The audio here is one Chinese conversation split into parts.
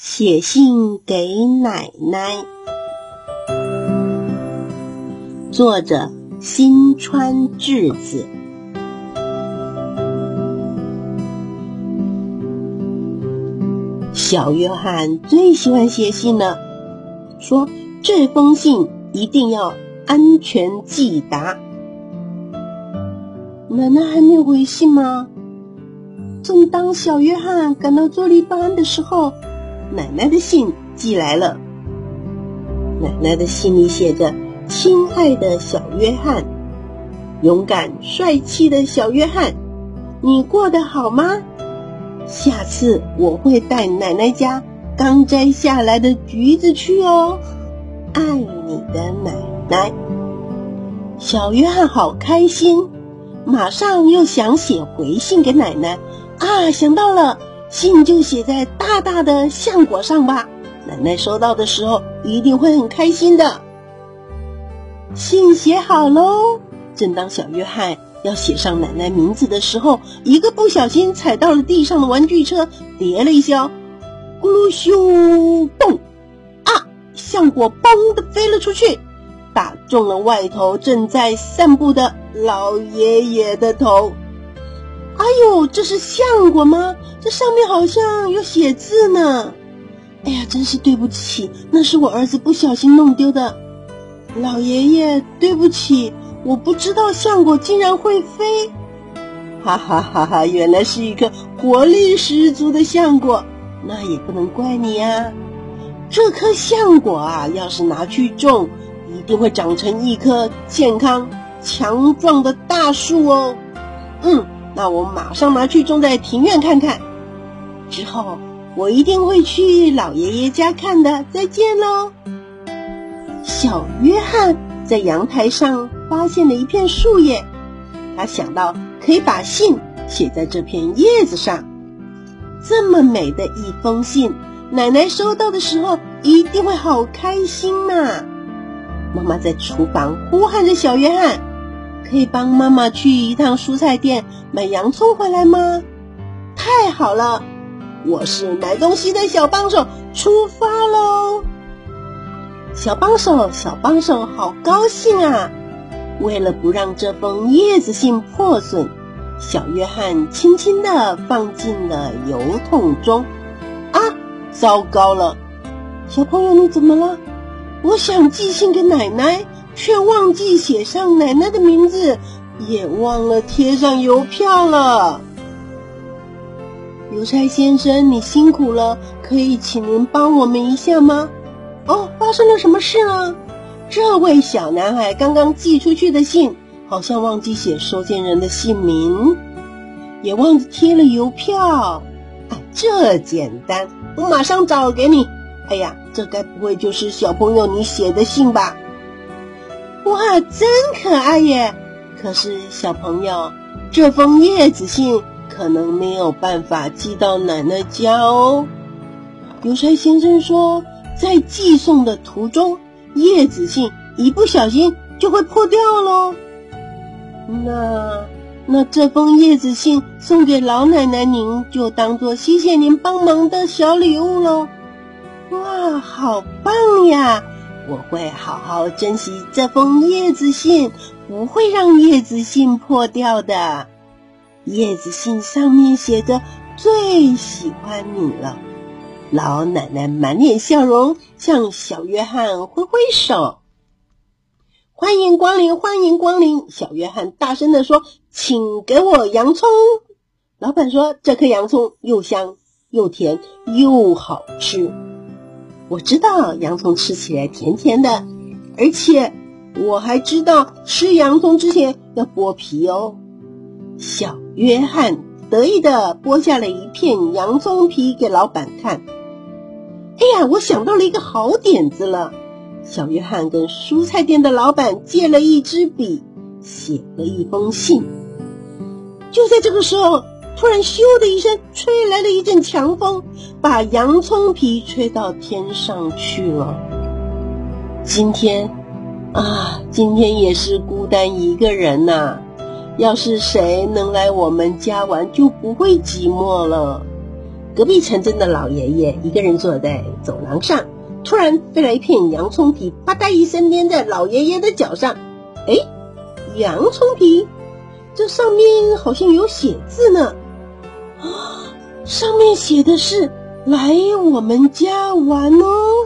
写信给奶奶，作者新川智子。小约翰最喜欢写信了，说这封信一定要安全寄达。奶奶还没有回信吗？正当小约翰感到坐立不安的时候。奶奶的信寄来了。奶奶的信里写着：“亲爱的小约翰，勇敢帅气的小约翰，你过得好吗？下次我会带奶奶家刚摘下来的橘子去哦。爱你的奶奶。”小约翰好开心，马上又想写回信给奶奶啊！想到了。信就写在大大的橡果上吧，奶奶收到的时候一定会很开心的。信写好喽，正当小约翰要写上奶奶名字的时候，一个不小心踩到了地上的玩具车，跌了一跤，咕噜咻嘣，啊，橡果嘣的飞了出去，打中了外头正在散步的老爷爷的头。哎呦，这是橡果吗？这上面好像有写字呢。哎呀，真是对不起，那是我儿子不小心弄丢的。老爷爷，对不起，我不知道橡果竟然会飞。哈哈哈哈！原来是一颗活力十足的橡果，那也不能怪你呀。这颗橡果啊，要是拿去种，一定会长成一棵健康强壮的大树哦。嗯。那我马上拿去种在庭院看看，之后我一定会去老爷爷家看的。再见喽！小约翰在阳台上发现了一片树叶，他想到可以把信写在这片叶子上。这么美的一封信，奶奶收到的时候一定会好开心呐！妈妈在厨房呼喊着小约翰。可以帮妈妈去一趟蔬菜店买洋葱回来吗？太好了，我是买东西的小帮手，出发喽！小帮手，小帮手，好高兴啊！为了不让这封叶子信破损，小约翰轻轻地放进了邮筒中。啊，糟糕了！小朋友，你怎么了？我想寄信给奶奶。却忘记写上奶奶的名字，也忘了贴上邮票了。邮差先生，你辛苦了，可以请您帮我们一下吗？哦，发生了什么事呢？这位小男孩刚刚寄出去的信，好像忘记写收件人的姓名，也忘记贴了邮票。啊这简单，我马上找给你。哎呀，这该不会就是小朋友你写的信吧？哇，真可爱耶！可是小朋友，这封叶子信可能没有办法寄到奶奶家哦。邮差先生说，在寄送的途中，叶子信一不小心就会破掉喽。那那这封叶子信送给老奶奶，您就当做谢谢您帮忙的小礼物喽。哇，好棒呀！我会好好珍惜这封叶子信，不会让叶子信破掉的。叶子信上面写着“最喜欢你了”。老奶奶满脸笑容，向小约翰挥挥手：“欢迎光临，欢迎光临！”小约翰大声地说：“请给我洋葱。”老板说：“这颗洋葱又香又甜又好吃。”我知道洋葱吃起来甜甜的，而且我还知道吃洋葱之前要剥皮哦。小约翰得意的剥下了一片洋葱皮给老板看。哎呀，我想到了一个好点子了！小约翰跟蔬菜店的老板借了一支笔，写了一封信。就在这个时候。突然，咻的一声，吹来了一阵强风，把洋葱皮吹到天上去了。今天，啊，今天也是孤单一个人呐。要是谁能来我们家玩，就不会寂寞了。隔壁城镇的老爷爷一个人坐在走廊上，突然飞来一片洋葱皮，吧嗒一声粘在老爷爷的脚上。哎，洋葱皮，这上面好像有写字呢。啊，上面写的是“来我们家玩哦”，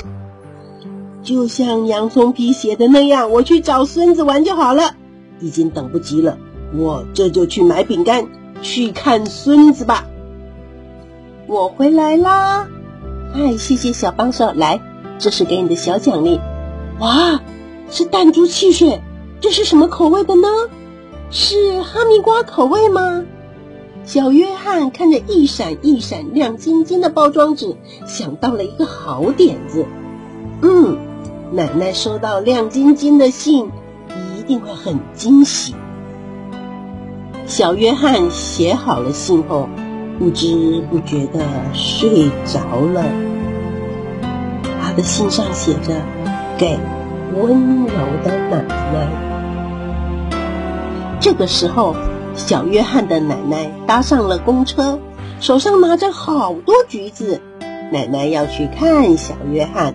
就像洋葱皮写的那样，我去找孙子玩就好了。已经等不及了，我这就去买饼干，去看孙子吧。我回来啦！哎，谢谢小帮手，来，这是给你的小奖励。哇，是弹珠汽水，这是什么口味的呢？是哈密瓜口味吗？小约翰看着一闪一闪亮晶晶的包装纸，想到了一个好点子。嗯，奶奶收到亮晶晶的信，一定会很惊喜。小约翰写好了信后。不知不觉的睡着了。他的信上写着：“给温柔的奶奶。”这个时候，小约翰的奶奶搭上了公车，手上拿着好多橘子。奶奶要去看小约翰。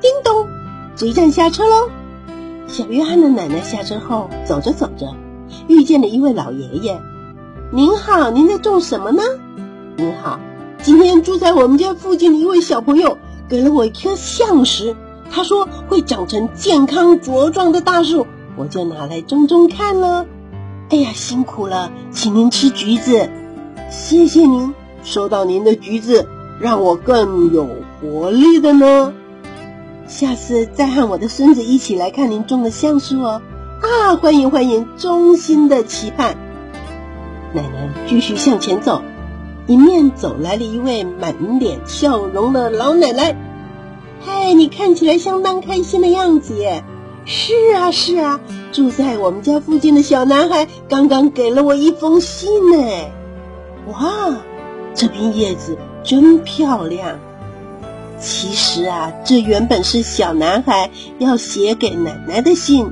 叮咚，这一站下车喽。小约翰的奶奶下车后，走着走着，遇见了一位老爷爷。您好，您在种什么呢？您好，今天住在我们家附近的一位小朋友给了我一颗橡石，他说会长成健康茁壮的大树，我就拿来种种看了。哎呀，辛苦了，请您吃橘子，谢谢您。收到您的橘子，让我更有活力的呢。下次再和我的孙子一起来看您种的橡树哦。啊，欢迎欢迎，衷心的期盼。奶奶继续向前走，迎面走来了一位满脸笑容的老奶奶。嗨，你看起来相当开心的样子耶！是啊，是啊，住在我们家附近的小男孩刚刚给了我一封信呢。哇，这片叶子真漂亮。其实啊，这原本是小男孩要写给奶奶的信。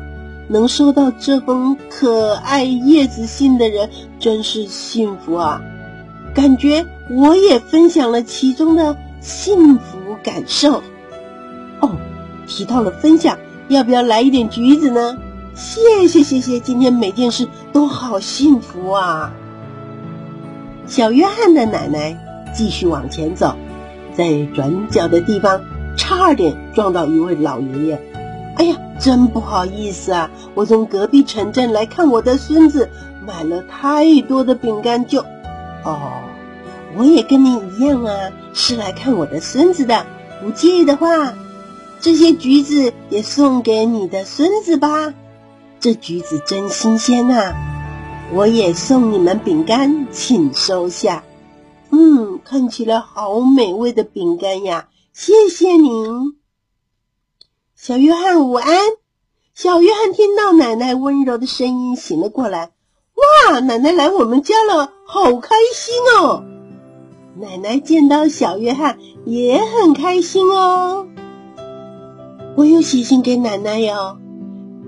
能收到这封可爱叶子信的人真是幸福啊！感觉我也分享了其中的幸福感受。哦，提到了分享，要不要来一点橘子呢？谢谢谢谢，今天每件事都好幸福啊！小约翰的奶奶继续往前走，在转角的地方差点撞到一位老爷爷。哎呀，真不好意思啊！我从隔壁城镇来看我的孙子，买了太多的饼干就……哦，我也跟你一样啊，是来看我的孙子的。不介意的话，这些橘子也送给你的孙子吧。这橘子真新鲜呐！我也送你们饼干，请收下。嗯，看起来好美味的饼干呀！谢谢您。小约翰，午安！小约翰听到奶奶温柔的声音，醒了过来。哇，奶奶来我们家了，好开心哦！奶奶见到小约翰也很开心哦。我有写信给奶奶哟。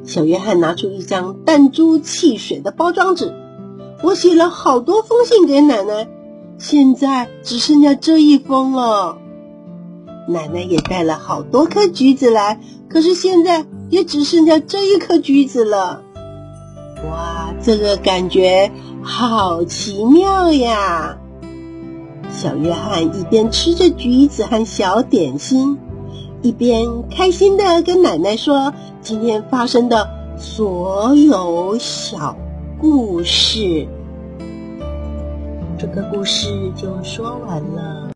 小约翰拿出一张弹珠汽水的包装纸，我写了好多封信给奶奶，现在只剩下这一封了。奶奶也带了好多颗橘子来。可是现在也只剩下这一颗橘子了，哇，这个感觉好奇妙呀！小约翰一边吃着橘子和小点心，一边开心的跟奶奶说今天发生的所有小故事。这个故事就说完了。